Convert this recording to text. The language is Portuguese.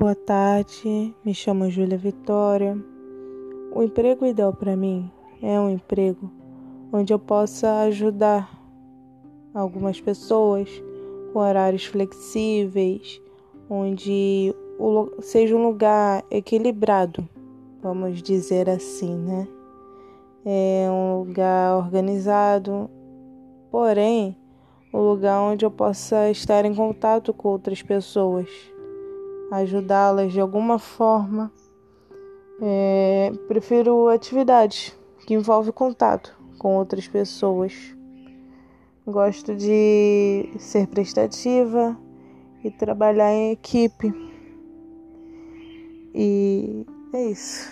boa tarde. Me chamo Júlia Vitória. O emprego ideal para mim é um emprego onde eu possa ajudar algumas pessoas com horários flexíveis, onde seja um lugar equilibrado, vamos dizer assim, né? É um lugar organizado, porém, um lugar onde eu possa estar em contato com outras pessoas ajudá-las de alguma forma. É, prefiro atividades que envolvem contato com outras pessoas. Gosto de ser prestativa e trabalhar em equipe. E é isso.